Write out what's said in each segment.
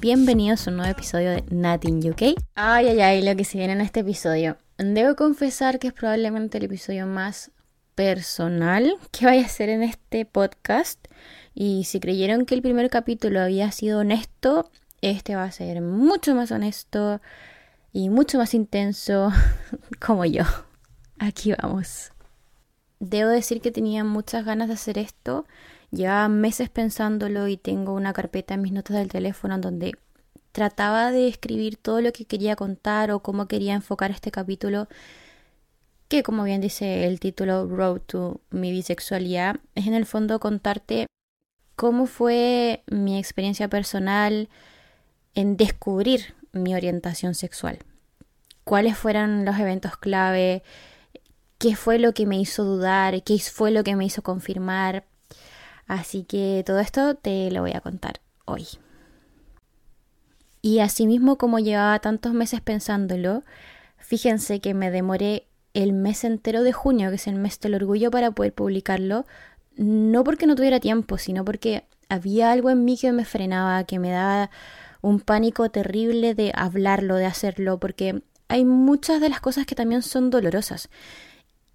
bienvenidos a un nuevo episodio de Nothing UK. Ay, ay, ay, lo que se viene en este episodio. Debo confesar que es probablemente el episodio más personal que vaya a hacer en este podcast. Y si creyeron que el primer capítulo había sido honesto, este va a ser mucho más honesto y mucho más intenso como yo. Aquí vamos. Debo decir que tenía muchas ganas de hacer esto Llevaba meses pensándolo y tengo una carpeta en mis notas del teléfono en donde trataba de escribir todo lo que quería contar o cómo quería enfocar este capítulo, que como bien dice el título Road to mi bisexualidad, es en el fondo contarte cómo fue mi experiencia personal en descubrir mi orientación sexual. Cuáles fueron los eventos clave, qué fue lo que me hizo dudar, qué fue lo que me hizo confirmar, Así que todo esto te lo voy a contar hoy. Y asimismo, como llevaba tantos meses pensándolo, fíjense que me demoré el mes entero de junio, que es el mes del orgullo, para poder publicarlo. No porque no tuviera tiempo, sino porque había algo en mí que me frenaba, que me daba un pánico terrible de hablarlo, de hacerlo, porque hay muchas de las cosas que también son dolorosas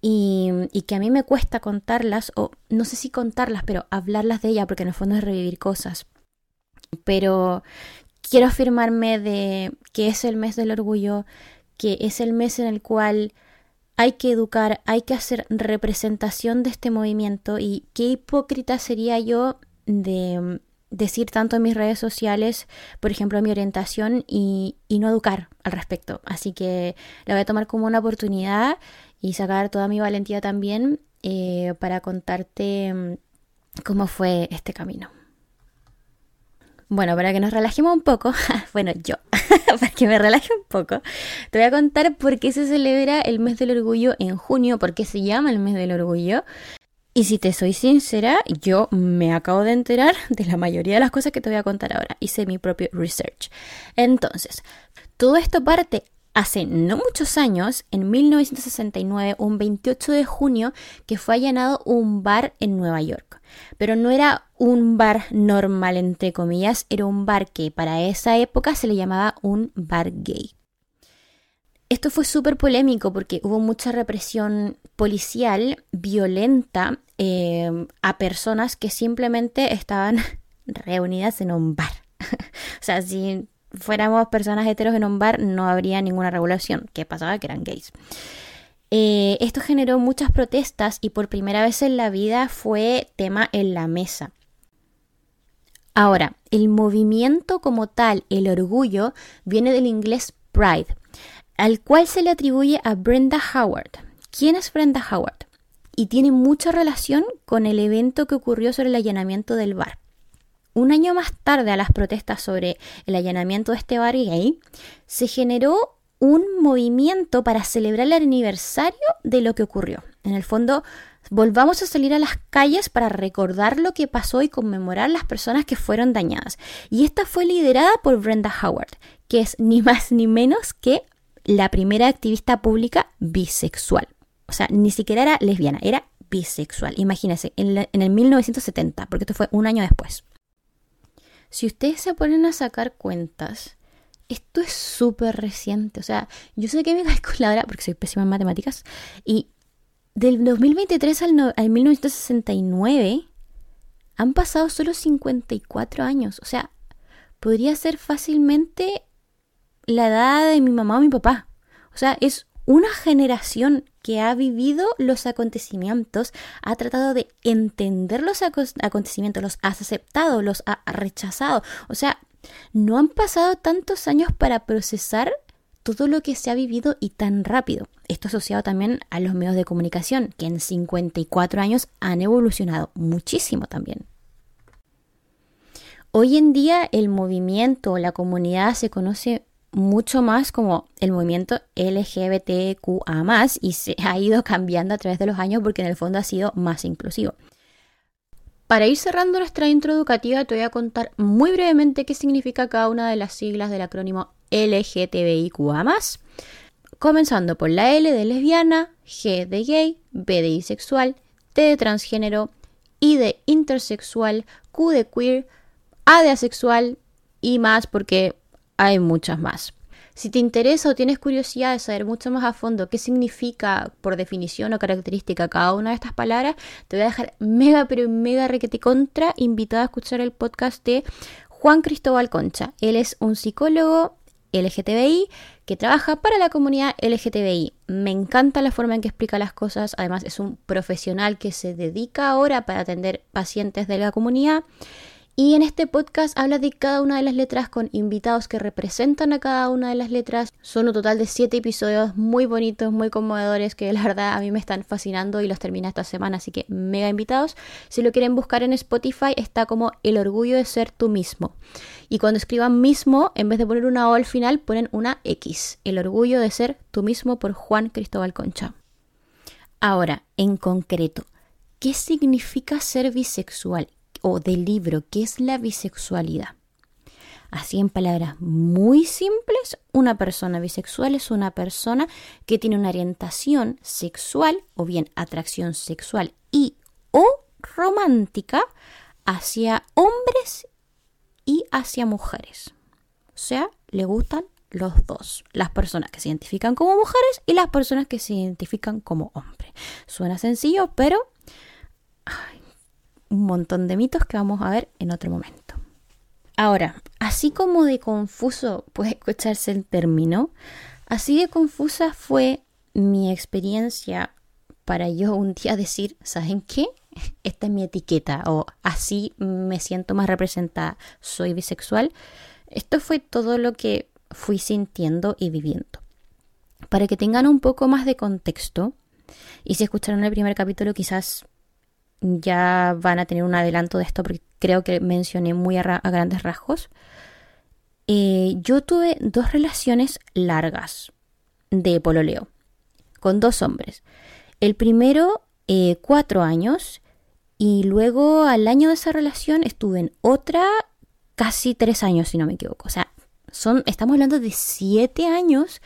y, que a mí me cuesta contarlas, o no sé si contarlas, pero hablarlas de ella, porque en el fondo es revivir cosas. Pero quiero afirmarme de que es el mes del orgullo, que es el mes en el cual hay que educar, hay que hacer representación de este movimiento y qué hipócrita sería yo de decir tanto en mis redes sociales, por ejemplo, mi orientación y, y no educar al respecto. Así que la voy a tomar como una oportunidad y sacar toda mi valentía también eh, para contarte mm, cómo fue este camino. Bueno, para que nos relajemos un poco, bueno, yo, para que me relaje un poco, te voy a contar por qué se celebra el mes del orgullo en junio, por qué se llama el mes del orgullo. Y si te soy sincera, yo me acabo de enterar de la mayoría de las cosas que te voy a contar ahora. Hice mi propio research. Entonces, todo esto parte hace no muchos años, en 1969, un 28 de junio, que fue allanado un bar en Nueva York. Pero no era un bar normal, entre comillas, era un bar que para esa época se le llamaba un bar gay. Esto fue súper polémico porque hubo mucha represión policial violenta eh, a personas que simplemente estaban reunidas en un bar. o sea, si fuéramos personas heteros en un bar, no habría ninguna regulación. ¿Qué pasaba? Que eran gays. Eh, esto generó muchas protestas y por primera vez en la vida fue tema en la mesa. Ahora, el movimiento como tal, el orgullo, viene del inglés pride, al cual se le atribuye a Brenda Howard. ¿Quién es Brenda Howard? Y tiene mucha relación con el evento que ocurrió sobre el allanamiento del bar. Un año más tarde a las protestas sobre el allanamiento de este bar gay, se generó un movimiento para celebrar el aniversario de lo que ocurrió. En el fondo, volvamos a salir a las calles para recordar lo que pasó y conmemorar las personas que fueron dañadas. Y esta fue liderada por Brenda Howard, que es ni más ni menos que la primera activista pública bisexual. O sea, ni siquiera era lesbiana, era bisexual. Imagínense, en, en el 1970, porque esto fue un año después. Si ustedes se ponen a sacar cuentas, esto es súper reciente. O sea, yo sé que mi calculadora, porque soy pésima en matemáticas, y del 2023 al, al 1969 han pasado solo 54 años. O sea, podría ser fácilmente la edad de mi mamá o mi papá. O sea, es una generación que ha vivido los acontecimientos, ha tratado de entender los acontecimientos, los ha aceptado, los ha rechazado. O sea, no han pasado tantos años para procesar todo lo que se ha vivido y tan rápido. Esto asociado también a los medios de comunicación, que en 54 años han evolucionado muchísimo también. Hoy en día el movimiento, la comunidad se conoce mucho más como el movimiento LGBTQA y se ha ido cambiando a través de los años porque en el fondo ha sido más inclusivo. Para ir cerrando nuestra intro educativa, te voy a contar muy brevemente qué significa cada una de las siglas del acrónimo LGTBIQA. Comenzando por la L de lesbiana, G de gay, B de bisexual, T de transgénero, I de intersexual, Q de queer, A de asexual, y más porque hay muchas más. Si te interesa o tienes curiosidad de saber mucho más a fondo qué significa por definición o característica cada una de estas palabras, te voy a dejar mega pero mega requete contra invitada a escuchar el podcast de Juan Cristóbal Concha. Él es un psicólogo LGTBI que trabaja para la comunidad LGTBI. Me encanta la forma en que explica las cosas, además es un profesional que se dedica ahora para atender pacientes de la comunidad y en este podcast habla de cada una de las letras con invitados que representan a cada una de las letras. Son un total de siete episodios muy bonitos, muy conmovedores, que la verdad a mí me están fascinando y los termina esta semana, así que mega invitados. Si lo quieren buscar en Spotify está como El orgullo de ser tú mismo. Y cuando escriban mismo, en vez de poner una O al final, ponen una X. El orgullo de ser tú mismo por Juan Cristóbal Concha. Ahora, en concreto, ¿qué significa ser bisexual? O del libro ¿Qué es la bisexualidad? Así en palabras muy simples, una persona bisexual es una persona que tiene una orientación sexual o bien atracción sexual y o romántica hacia hombres y hacia mujeres. O sea, le gustan los dos, las personas que se identifican como mujeres y las personas que se identifican como hombres. Suena sencillo, pero un montón de mitos que vamos a ver en otro momento. Ahora, así como de confuso puede escucharse el término, así de confusa fue mi experiencia para yo un día decir, ¿saben qué? Esta es mi etiqueta o así me siento más representada, soy bisexual. Esto fue todo lo que fui sintiendo y viviendo. Para que tengan un poco más de contexto, y si escucharon el primer capítulo quizás ya van a tener un adelanto de esto porque creo que mencioné muy a, grandes rasgos. Eh, yo tuve dos relaciones largas de pololeo con dos hombres. El primero, eh, cuatro años, y luego al año de esa relación estuve en otra casi tres años, si no me equivoco. O sea, son, estamos hablando de siete años.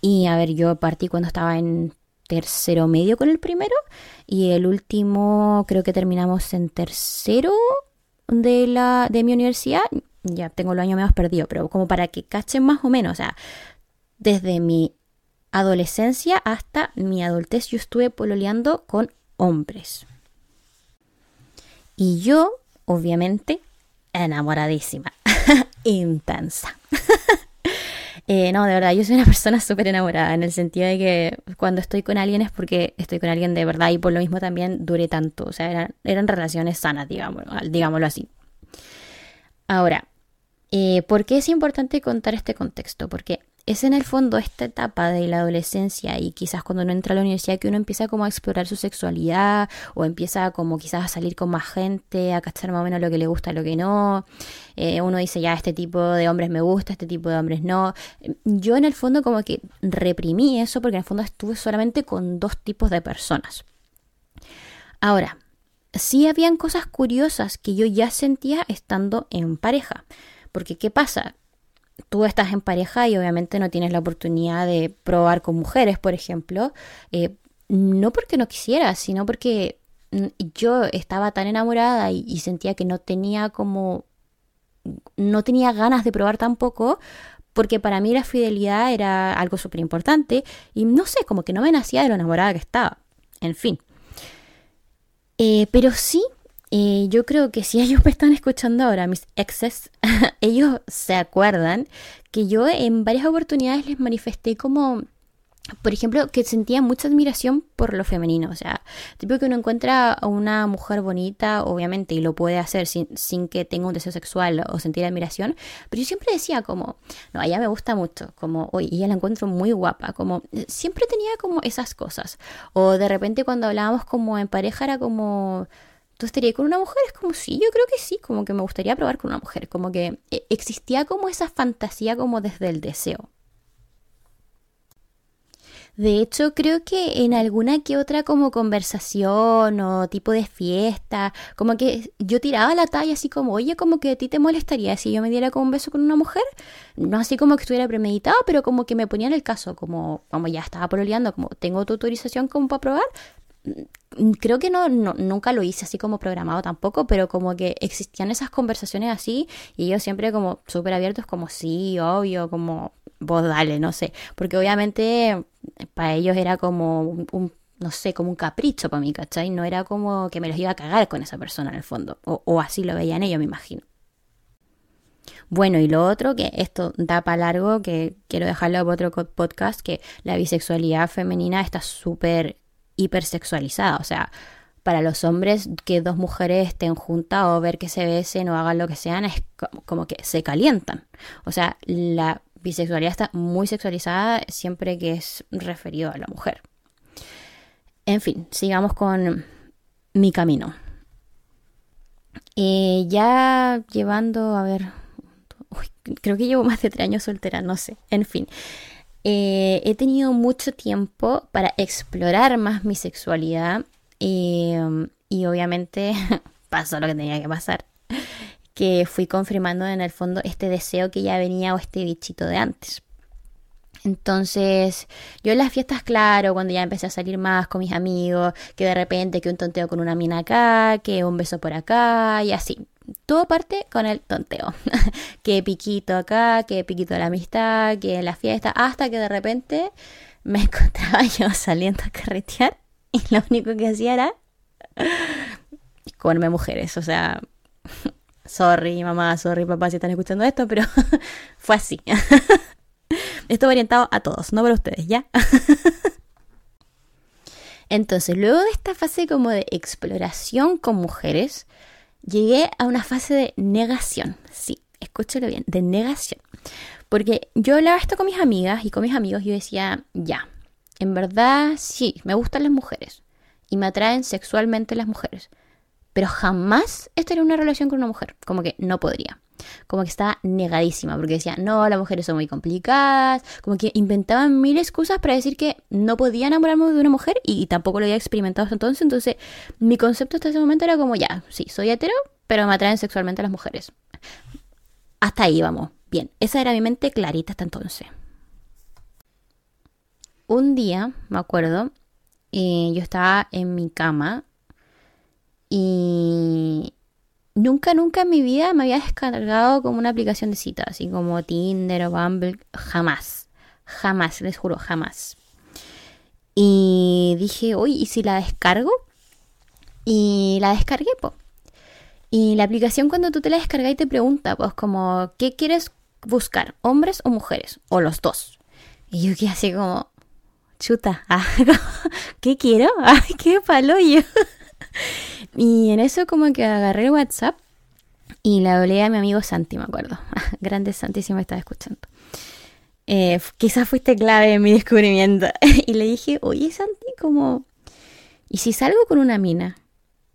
Y a ver, yo partí cuando estaba en tercero medio con el primero y el último creo que terminamos en tercero de la de mi universidad. Ya tengo los años menos perdido, pero como para que cachen más o menos, o sea, desde mi adolescencia hasta mi adultez yo estuve pololeando con hombres. Y yo, obviamente, enamoradísima, intensa. Eh, no, de verdad, yo soy una persona súper enamorada en el sentido de que cuando estoy con alguien es porque estoy con alguien de verdad y por lo mismo también duré tanto. O sea, eran, eran relaciones sanas, digamos, digámoslo así. Ahora, eh, ¿por qué es importante contar este contexto? Porque es en el fondo esta etapa de la adolescencia y quizás cuando uno entra a la universidad que uno empieza como a explorar su sexualidad o empieza como quizás a salir con más gente, a cachar más o menos lo que le gusta, lo que no. Eh, uno dice ya este tipo de hombres me gusta, este tipo de hombres no. Yo en el fondo como que reprimí eso porque en el fondo estuve solamente con dos tipos de personas. Ahora, sí habían cosas curiosas que yo ya sentía estando en pareja. Porque ¿qué pasa? Tú estás en pareja y obviamente no tienes la oportunidad de probar con mujeres, por ejemplo, eh, no porque no quisiera, sino porque mm, yo estaba tan enamorada y, sentía que no tenía como, no tenía ganas de probar tampoco, porque para mí la fidelidad era algo súper importante y no sé, como que no me nacía de lo enamorada que estaba, en fin. Eh, pero sí yo creo que si ellos me están escuchando ahora, mis exes, ellos se acuerdan que yo en varias oportunidades les manifesté como, por ejemplo, que sentía mucha admiración por lo femenino. O sea, tipo que uno encuentra a una mujer bonita, obviamente, y lo puede hacer sin, sin que tenga un deseo sexual o sentir admiración. Pero yo siempre decía como, no, ella me gusta mucho, como, oye, ella la encuentro muy guapa, como, siempre tenía como esas cosas. O de repente cuando hablábamos como en pareja era como ¿Tú estarías con una mujer? Es como, sí, yo creo que sí, como que me gustaría probar con una mujer, como que eh, existía como esa fantasía como desde el deseo. De hecho, creo que en alguna que otra como conversación o tipo de fiesta, como que yo tiraba la talla así como, oye, como que a ti te molestaría si yo me diera como un beso con una mujer. No así como que estuviera premeditado, pero como que me ponía en el caso, como, como ya estaba pololeando, como tengo tu autorización como para probar, creo que no, nunca lo hice así como programado tampoco, pero como que existían esas conversaciones así y yo siempre como súper abiertos como sí, obvio, como vos dale, no sé, porque obviamente para ellos era como un, no sé, como un capricho para mí, ¿cachai? No era como que me los iba a cagar con esa persona en el fondo, o, o así lo veían ellos, me imagino. Bueno, y lo otro, que esto da para largo, que quiero dejarlo para otro podcast, que la bisexualidad femenina está súper hipersexualizada. O sea, para los hombres que dos mujeres estén juntas o ver que se besen o hagan lo que sean, es como, que se calientan. O sea, la bisexualidad está muy sexualizada siempre que es referido a la mujer. En fin, sigamos con mi camino. Eh, ya llevando, a ver, creo que llevo más de tres años soltera, no sé, en fin. Eh, he tenido mucho tiempo para explorar más mi sexualidad em, y obviamente pasó lo que tenía que pasar, que fui confirmando en el fondo este deseo que ya venía o este bichito de antes. Entonces, yo en las fiestas, claro, cuando ya empecé a salir más con mis amigos, que de repente que un tonteo con una mina acá, que un beso por acá y así todo parte con el tonteo. que piquito acá, que piquito la amistad, que la fiesta, hasta que de repente me encontraba yo saliendo a carretear y lo único que hacía era comerme mujeres. O sea, sorry mamá, sorry papá si están escuchando esto, pero fue así. Esto orientado a todos, no para ustedes, ¿ya? Entonces, luego de esta fase como de exploración con mujeres, llegué a una fase de negación. Sí, escúchalo bien, de negación. Porque yo hablaba esto con mis amigas y con mis amigos yo decía, ya, en verdad sí, me gustan las mujeres y me atraen sexualmente las mujeres. Pero jamás estaría en una relación con una mujer. Como que no podría como que estaba negadísima, porque decía, no, las mujeres son muy complicadas, como que inventaban mil excusas para decir que no podía enamorarme de una mujer y, tampoco lo había experimentado hasta entonces, entonces mi concepto hasta ese momento era como, ya, sí, soy hetero, pero me atraen sexualmente las mujeres. Hasta ahí vamos, bien, esa era mi mente clarita hasta entonces. Un día, me acuerdo, eh, yo estaba en mi cama y nunca, nunca en mi vida me había descargado como una aplicación de citas, así como Tinder o Bumble, jamás, jamás, les juro, jamás. Y dije, uy, ¿y si la descargo? Y la descargué, pues. Y la aplicación cuando tú te la descargas y te pregunta, pues como, ¿qué quieres buscar? ¿Hombres o mujeres? O los dos. Y yo quedé así como, chuta, ah, ¿qué quiero? Qué palo yo. Y en eso como que agarré WhatsApp y le hablé a mi amigo Santi, me acuerdo. Grande Santi si me estaba escuchando. Eh, quizás fuiste clave en mi descubrimiento. y le dije, oye Santi, como... ¿Y si salgo con una mina?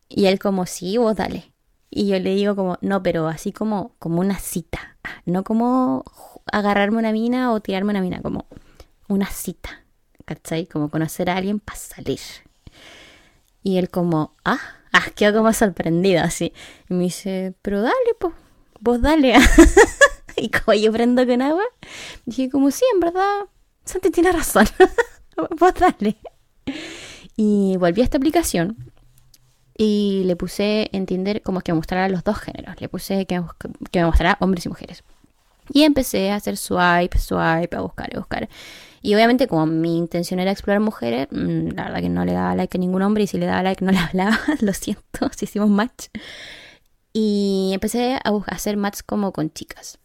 Y él como, sí, vos dale. Y yo le digo como, no, pero así como, como una cita. No como agarrarme una mina o tirarme una mina, como una cita. ¿Cachai? Como conocer a alguien para salir. Y él como, ah, ah, quedó como sorprendida así. Y me dice, pero dale, pues, vos dale. y como yo prendo con agua, dije como, sí, en verdad, Santi tiene razón. vos dale. Y volví a esta aplicación y le puse en Tinder como que me mostrara los dos géneros. Le puse que, que me mostrara hombres y mujeres. Y empecé a hacer swipe, swipe, a buscar, a buscar. Y obviamente como mi intención era explorar mujeres, mm, la verdad que no le daba like a ningún hombre y si le daba like no le hablaba, lo siento, si hicimos match. Y empecé a, hacer match como con chicas.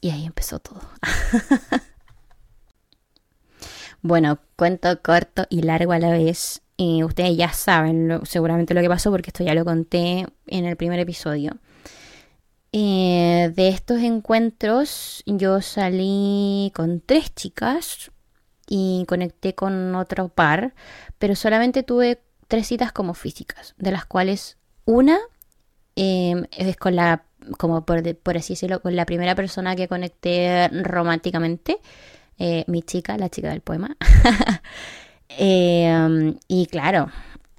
Y ahí empezó todo. bueno, cuento corto y largo a la vez. Y ustedes ya saben seguramente lo que pasó porque esto ya lo conté en el primer episodio. Eh, de estos encuentros yo salí con tres chicas y conecté con otro par, pero solamente tuve tres citas como físicas, de las cuales una em, es con la, como por, así decirlo, con la primera persona que conecté románticamente, eh, mi chica, la chica del poema. Em, y claro,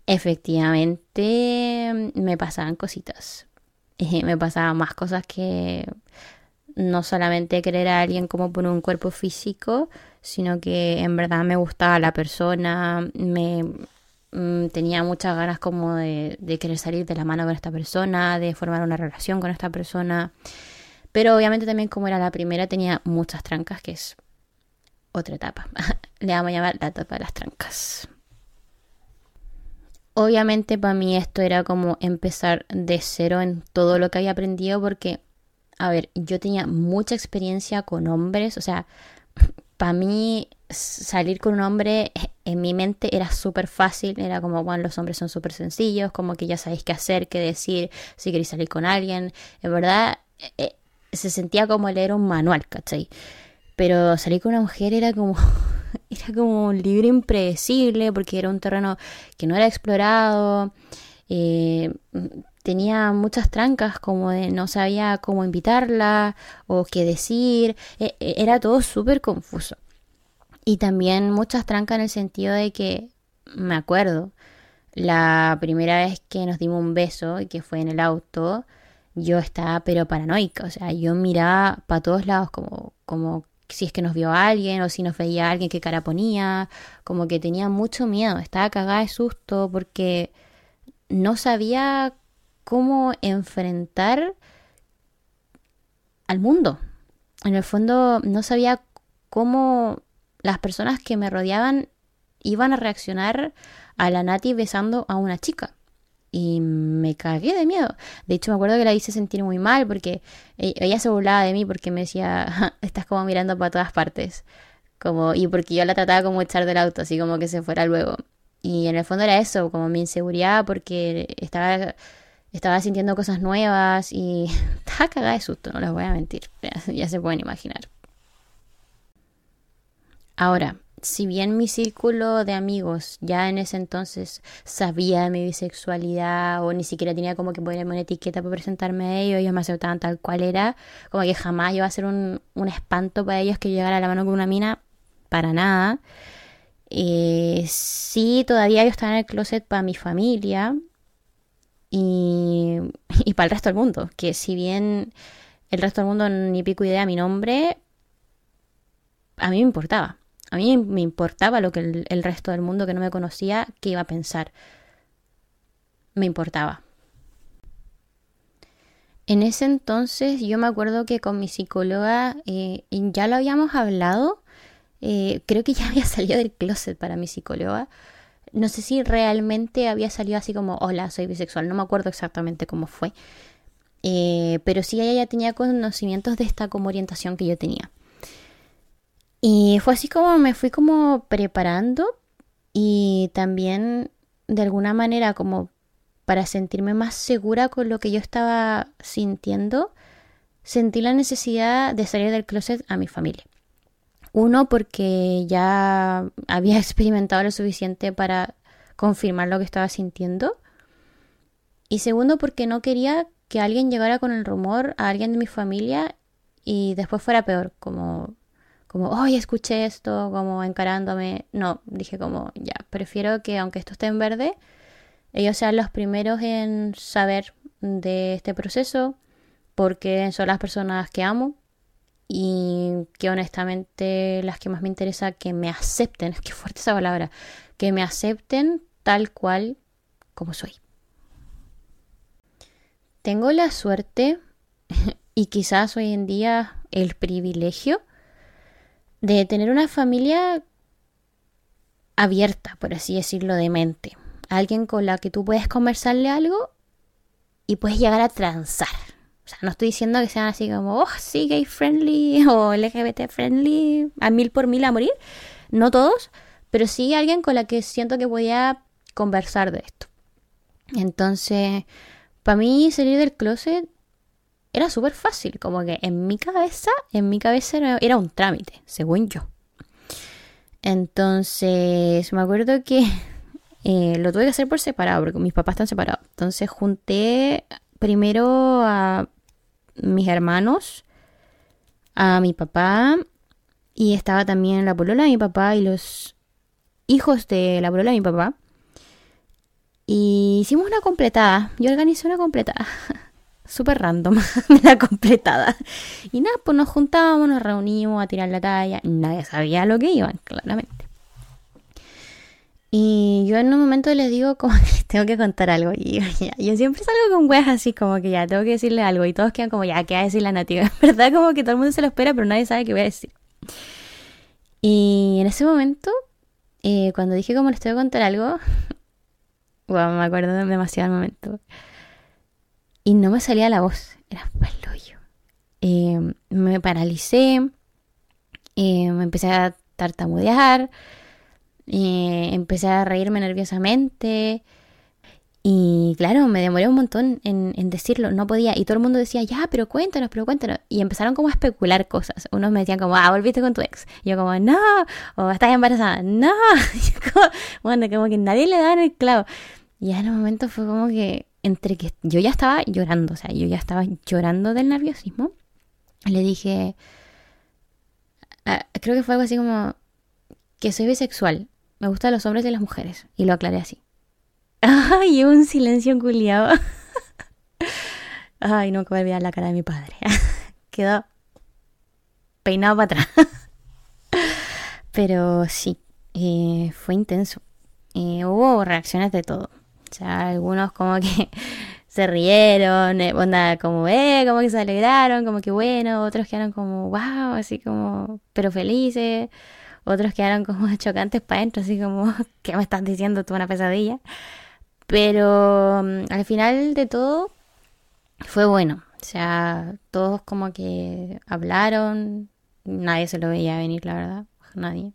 efectivamente me pasaban cositas me pasaban más cosas que no solamente querer a alguien como por un cuerpo físico, sino que en verdad me gustaba la persona, me mm, tenía muchas ganas como de, de querer salir de la mano con esta persona, de formar una relación con esta persona. Pero obviamente también como era la primera tenía muchas trancas, que es otra etapa. Le vamos a llamar la etapa de las trancas. Obviamente para mí esto era como empezar de cero en todo lo que había aprendido porque, a ver, yo tenía mucha experiencia con hombres, o sea, para mí salir con un hombre en mi mente era súper fácil, era como, bueno, los hombres son súper sencillos, como que ya sabéis qué hacer, qué decir, si queréis salir con alguien, en verdad eh, se sentía como leer un manual, ¿cachai? Pero salir con una mujer era como era como un libro impredecible porque era un terreno que no era explorado. Eh, tenía muchas trancas como de no sabía cómo invitarla o qué decir. E, e, era todo súper confuso. Y también muchas trancas en el sentido de que me acuerdo la primera vez que nos dimos un beso y que fue en el auto, yo estaba pero paranoica, o sea, yo miraba para todos lados como, como si es que nos vio a alguien o si nos veía a alguien qué cara ponía, como que tenía mucho miedo, estaba cagada de susto porque no sabía cómo enfrentar al mundo. En el fondo no sabía cómo las personas que me rodeaban iban a reaccionar a la Nati besando a una chica y me cagué de miedo. De hecho, me acuerdo que la hice sentir muy mal porque e-, ella se burlaba de mí porque me decía, estás como mirando para todas partes. Como, y porque yo la trataba como echar del auto, así como que se fuera luego. Y en el fondo era eso, como mi inseguridad porque estaba, estaba sintiendo cosas nuevas y estaba cagada de susto, no les voy a mentir. ya se pueden imaginar. Ahora, si bien mi círculo de amigos ya en ese entonces sabía de mi bisexualidad o ni siquiera tenía como que ponerme una etiqueta para presentarme a ellos, ellos me aceptaban tal cual era, como que jamás iba a ser un, espanto para ellos que llegara a la mano con una mina, para nada. Eh, sí, todavía yo estaba en el closet para mi familia y, y para el resto del mundo, que si bien el resto del mundo ni pico idea mi nombre, a mí me importaba a mí me importaba lo que el, resto del mundo que no me conocía, que iba a pensar. Me importaba. En ese entonces yo me acuerdo que con mi psicóloga eh, ya lo habíamos hablado. Eh, creo que ya había salido del closet para mi psicóloga. No sé si realmente había salido así como, hola, soy bisexual. No me acuerdo exactamente cómo fue. Eh, pero sí ella ya tenía conocimientos de esta como orientación que yo tenía. Y fue así como me fui como preparando y también de alguna manera como para sentirme más segura con lo que yo estaba sintiendo, sentí la necesidad de salir del closet a mi familia. Uno, porque ya había experimentado lo suficiente para confirmar lo que estaba sintiendo. Y segundo, porque no quería que alguien llegara con el rumor a alguien de mi familia y después fuera peor, como como, hoy escuché esto, como encarándome. No, dije como, ya, prefiero que aunque esto esté en verde, ellos sean los primeros en saber de este proceso, porque son las personas que amo y que honestamente las que más me interesa que me acepten, qué fuerte esa palabra, que me acepten tal cual como soy. Tengo la suerte y quizás hoy en día el privilegio de tener una familia abierta, por así decirlo, de mente. Alguien con la que tú puedes conversarle algo y puedes llegar a transar. O sea, no estoy diciendo que sean así como, oh, sí, gay friendly o LGBT friendly, a mil por mil a morir. No todos, pero sí alguien con la que siento que podía conversar de esto. Entonces, para mí salir del closet era súper fácil, como que en mi cabeza, en mi cabeza era, un trámite, según yo. Entonces, me acuerdo que eh, lo tuve que hacer por separado, porque mis papás están separados. Entonces, junté primero a mis hermanos, a mi papá, y estaba también la polola de mi papá y los hijos de la polola de mi papá. Y hicimos una completada. Yo organizé una completada. súper random, la completada. Y nada, pues nos juntábamos, nos reunimos a tirar la talla. Nadie sabía lo que iban, claramente. Y yo en un momento les digo como que tengo que contar algo. Y yo siempre salgo con weas así como que ya tengo que decirle algo. Y todos quedan como ya, ¿qué va a decir la nativa? En verdad como que todo el mundo se lo espera, pero nadie sabe qué voy a decir. Y en ese momento, eh, cuando dije como les tengo que contar algo, bueno, me acuerdo demasiado del momento. Y no me salía la voz, era paloyo. Eh, me paralicé, eh, me empecé a tartamudear. Eh, empecé a reírme nerviosamente. Y claro, me demoré un montón en, decirlo, no podía. Y todo el mundo decía, ya, pero cuéntanos, pero cuéntanos. Y empezaron como a especular cosas. Unos me decían como, ah, volviste con tu ex. Y yo como, no, o estás embarazada, no. bueno, como que nadie le da en el clavo. Y en un momento fue como que, entre que yo ya estaba llorando, o sea, yo ya estaba llorando del nerviosismo. Le dije, ah, creo que fue algo así como, que soy bisexual me gustan los hombres y las mujeres. Y lo aclaré así. Ay, un silencio culiado. Ay, no, que voy a la cara de mi padre. Quedó peinado para atrás. Pero sí, eh, fue intenso. Eh, hubo reacciones de todo. Sea, algunos como que se rieron, eh, onda como, eh, como que se alegraron, como que bueno, otros quedaron como, wow, así como, pero felices. Otros quedaron como chocantes para adentro, así como, ¿qué me estás diciendo tú una pesadilla? Pero mm, al final de todo fue bueno. O sea, todos como que hablaron, nadie se lo veía venir, la verdad, nadie.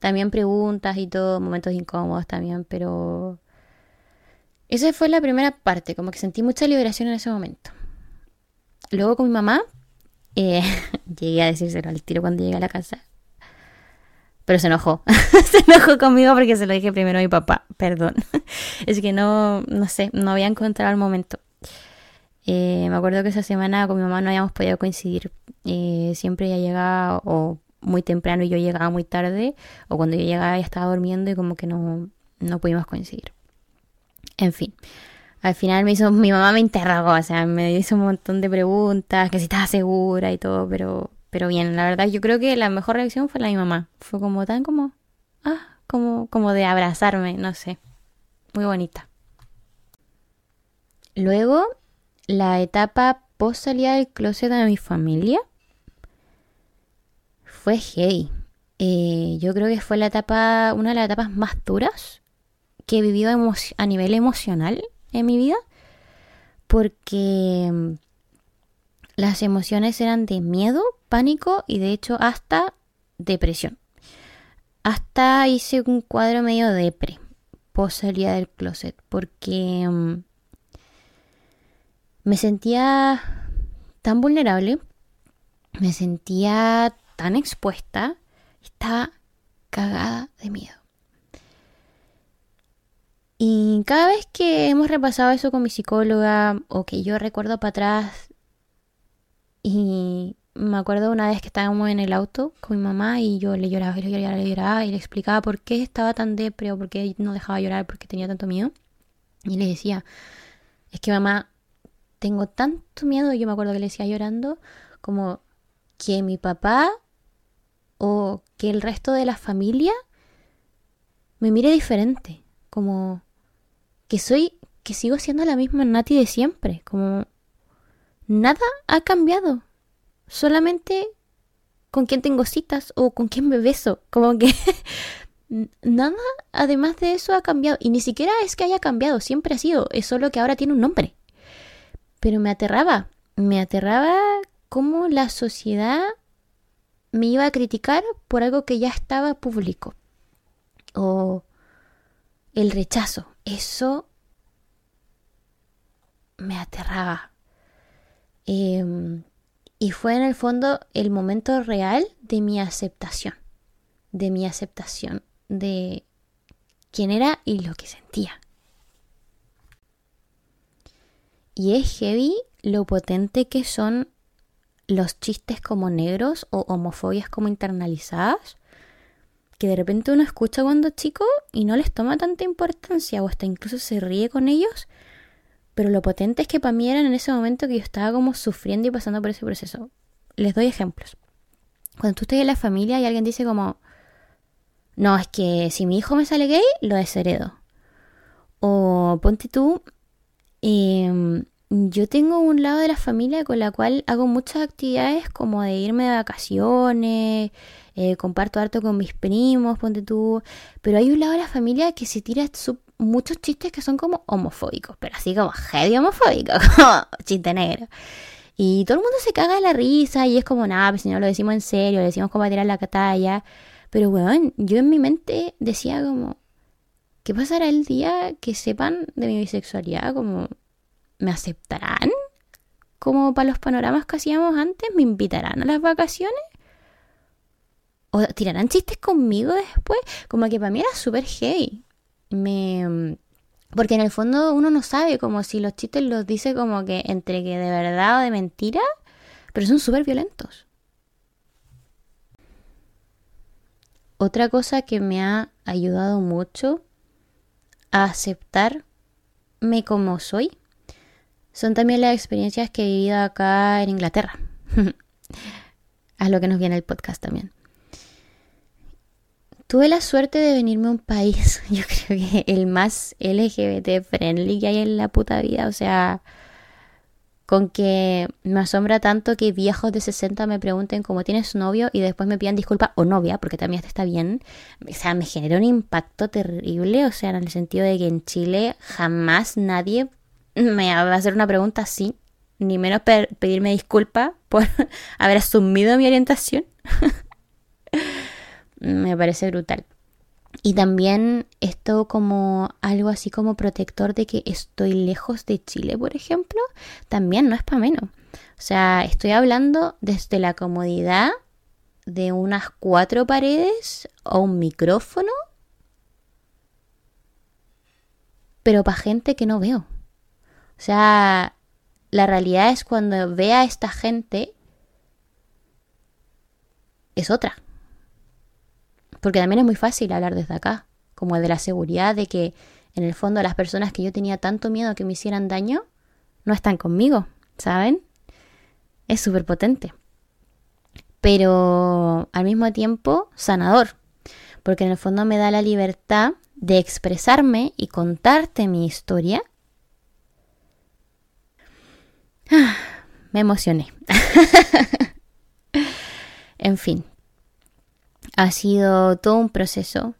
También preguntas y todo, momentos incómodos también, pero esa fue la primera parte, como que sentí mucha liberación en ese momento. Luego con mi mamá, eh, llegué a decírselo al tiro cuando llegué a la casa. Pero se enojó. se enojó conmigo porque se lo dije primero a mi papá. Perdón. es que no, no sé, no había encontrado el momento. Eh, me acuerdo que esa semana con mi mamá no habíamos podido coincidir. Eh, siempre ella llegaba o muy temprano y yo llegaba muy tarde. O cuando yo llegaba ella estaba durmiendo y como que no, no pudimos coincidir. En fin. Al final me hizo, mi mamá me interrogó, o sea, me hizo un montón de preguntas, que si estaba segura y todo, pero pero bien, la verdad yo creo que la mejor reacción fue la de mi mamá. Fue como tan como, ah, como, como de abrazarme, no sé. Muy bonita. Luego, la etapa post salida del closet de mi familia fue heavy. Eh, yo creo que fue la etapa, una de las etapas más duras que he vivido a nivel emocional en mi vida. Porque las emociones eran de miedo, pánico y de hecho hasta depresión. Hasta hice un cuadro medio depre, post salida del closet, porque mm, me sentía tan vulnerable, me sentía tan expuesta, estaba cagada de miedo. Y cada vez que hemos repasado eso con mi psicóloga o que yo recuerdo para atrás y me acuerdo una vez que estábamos en el auto con mi mamá y yo le lloraba, le lloraba, le lloraba y le explicaba por qué estaba tan depre o por qué no dejaba llorar, porque tenía tanto miedo. Y le decía, es que mamá, tengo tanto miedo, yo me acuerdo que le decía llorando, como que mi papá o que el resto de la familia me mire diferente, como que soy, que sigo siendo la misma Nati de siempre, como nada ha cambiado. Solamente con quién tengo citas o con quién me beso. Como que nada, además de eso, ha cambiado. Y ni siquiera es que haya cambiado, siempre ha sido. Es solo que ahora tiene un nombre. Pero me aterraba. Me aterraba cómo la sociedad me iba a criticar por algo que ya estaba público. O el rechazo. Eso me aterraba. Em, y fue en el fondo el momento real de mi aceptación, de mi aceptación de quién era y lo que sentía. Y es heavy lo potente que son los chistes como negros o homofobias como internalizadas, que de repente uno escucha cuando chico y no les toma tanta importancia o hasta incluso se ríe con ellos, pero lo potente es que para mí eran en ese momento que yo estaba como sufriendo y pasando por ese proceso. Les doy ejemplos. Cuando tú estás en la familia y alguien dice como, no, es que si mi hijo me sale gay, lo desheredo. O ponte tú, em, yo tengo un lado de la familia con la cual hago muchas actividades como de irme de vacaciones, eh, comparto harto con mis primos, ponte tú, pero hay un lado de la familia que se tira muchos chistes que son como homofóbicos, pero así como heavy homofóbicos, como chiste negro. Y todo el mundo se caga de la risa y es como, nada, pues si no lo decimos en serio, lo decimos como a tirar la catalla. Pero, weón, yo en mi mente decía como, ¿qué pasará el día que sepan de mi bisexualidad? Como, ¿me aceptarán? Como para los panoramas que hacíamos antes, ¿me invitarán a las vacaciones? ¿O tirarán chistes conmigo después? Como que para mí era súper heavy. Me... Porque en el fondo uno no sabe como si los chistes los dice como que entre que de verdad o de mentira, pero son súper violentos. Otra cosa que me ha ayudado mucho a aceptarme como soy son también las experiencias que he vivido acá en Inglaterra. a lo que nos viene el podcast también. Tuve la suerte de venirme a un país, yo creo que el más LGBT friendly que hay en la puta vida. O sea, con que me asombra tanto que viejos de 60 me pregunten cómo tienes novio y después me pidan disculpa o novia, porque también está bien. O sea, me genera un impacto terrible, o sea, en el sentido de que en Chile jamás nadie me va a hacer una pregunta así, ni menos pedirme disculpa por haber asumido mi orientación. me parece brutal. Y también esto como algo así como protector de que estoy lejos de Chile, por ejemplo, también no es para menos. O sea, estoy hablando desde la comodidad de unas cuatro paredes o un micrófono, pero para gente que no veo. O sea, la realidad es cuando vea a esta gente, es otra. Porque también es muy fácil hablar desde acá, como de la seguridad de que en el fondo las personas que yo tenía tanto miedo que me hicieran daño, no están conmigo, ¿saben? Es súper potente. Pero al mismo tiempo sanador, porque en el fondo me da la libertad de expresarme y contarte mi historia. me emocioné. en fin, ha sido todo un proceso,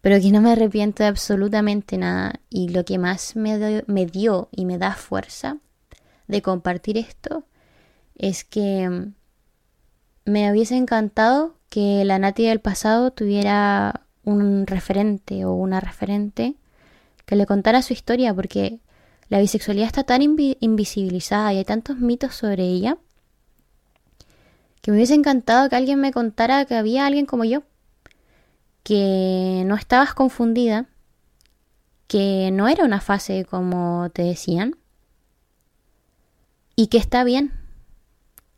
pero que no me arrepiento de absolutamente nada. Y lo que más me, me dio y me da fuerza de compartir esto es que mm, me hubiese encantado que la Nati del pasado tuviera un referente o una referente que le contara su historia, porque la bisexualidad está tan invisibilizada y hay tantos mitos sobre ella que me hubiese encantado que alguien me contara que había alguien como yo, que no estabas confundida, que no era una fase como te decían, y que está bien,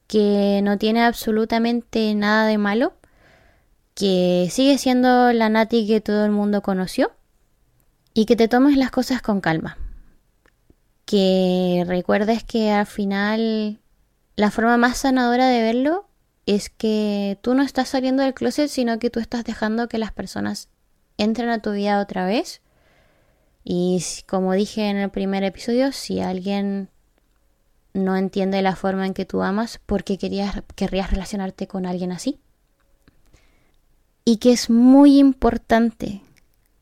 que no tiene absolutamente nada de malo, que sigue siendo la Nati que todo el mundo conoció, y que te tomes las cosas con calma. Que recuerdes que al final la forma más sanadora de verlo es que tú no estás saliendo del closet, sino que tú estás dejando que las personas entren a tu vida otra vez. Y como dije en el primer episodio, si alguien no entiende la forma en que tú amas, ¿por qué querías, querrías relacionarte con alguien así? Y que es muy importante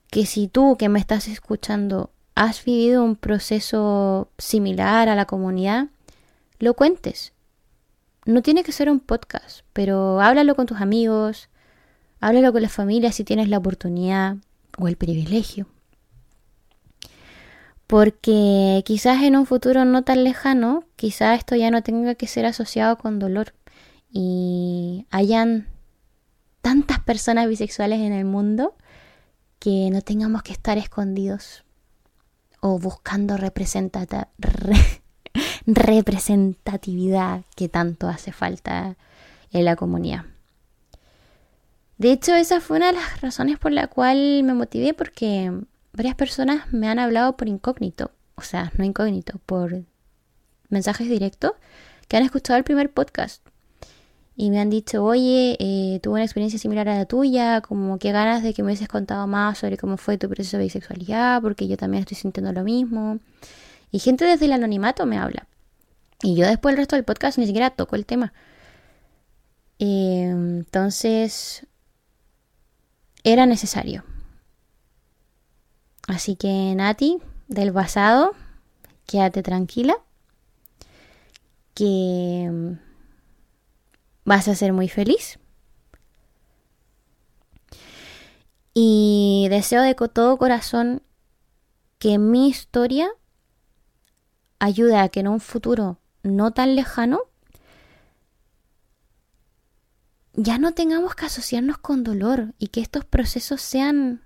que si tú que me estás escuchando has vivido un proceso similar a la comunidad, lo cuentes. No tiene que ser un podcast, pero háblalo con tus amigos, háblalo con la familia si tienes la oportunidad o el privilegio. Porque quizás en un futuro no tan lejano, quizás esto ya no tenga que ser asociado con dolor y hayan tantas personas bisexuales en el mundo que no tengamos que estar escondidos o buscando representatividad que tanto hace falta en la comunidad. De hecho, esa fue una de las razones por la cual me motivé porque varias personas me han hablado por incógnito o sea, no incógnito, por mensajes directos, que han escuchado el primer podcast. Y me han dicho, oye, eh, tuve una experiencia similar a la tuya, como que ganas de que me hubieses contado más sobre cómo fue tu proceso de bisexualidad, porque yo también estoy sintiendo lo mismo. Y gente desde el anonimato me habla. Y yo después el resto del podcast ni siquiera toco el tema. Eh, entonces, era necesario. Así que Nati, del pasado, quédate tranquila, que mm, vas a ser muy feliz. Y deseo de todo corazón que mi historia ayude a que en un futuro no tan lejano ya no tengamos que asociarnos con dolor y que estos procesos sean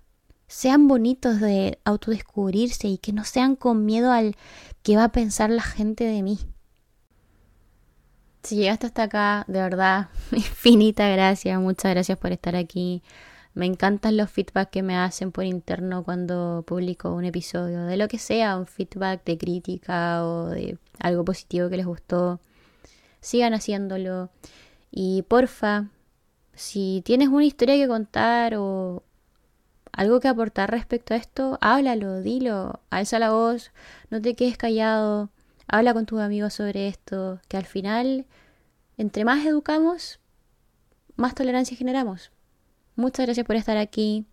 sean bonitos de autodescubrirse y que no sean con miedo al que va a pensar la gente de mí. Si llegaste hasta acá, de verdad, infinita gracias, muchas gracias por estar aquí. Me encantan los feedbacks que me hacen por interno cuando publico un episodio, de lo que sea, un feedback de crítica o de algo positivo que les gustó. Sigan haciéndolo. Y porfa, si tienes una historia que contar o algo que aportar respecto a esto, háblalo, dilo, alza la voz, no te quedes callado, habla con tus amigos sobre esto, que al final, entre más educamos, más tolerancia generamos. Muchas gracias por estar aquí.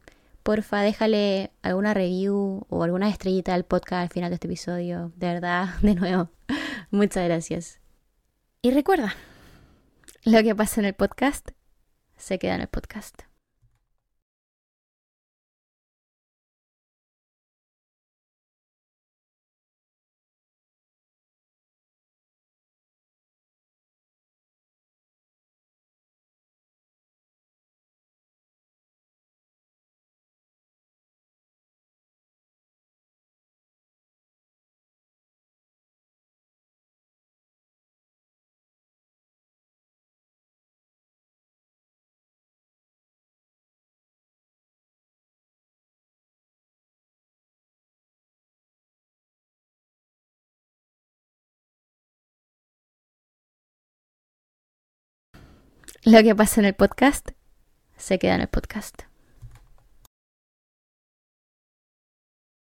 Porfa, déjale alguna review o alguna estrellita al podcast al final de este episodio. De verdad, de nuevo, muchas gracias. Y recuerda, lo que pasa en el podcast se queda en el podcast. Lo que pasa en el podcast se queda en el podcast.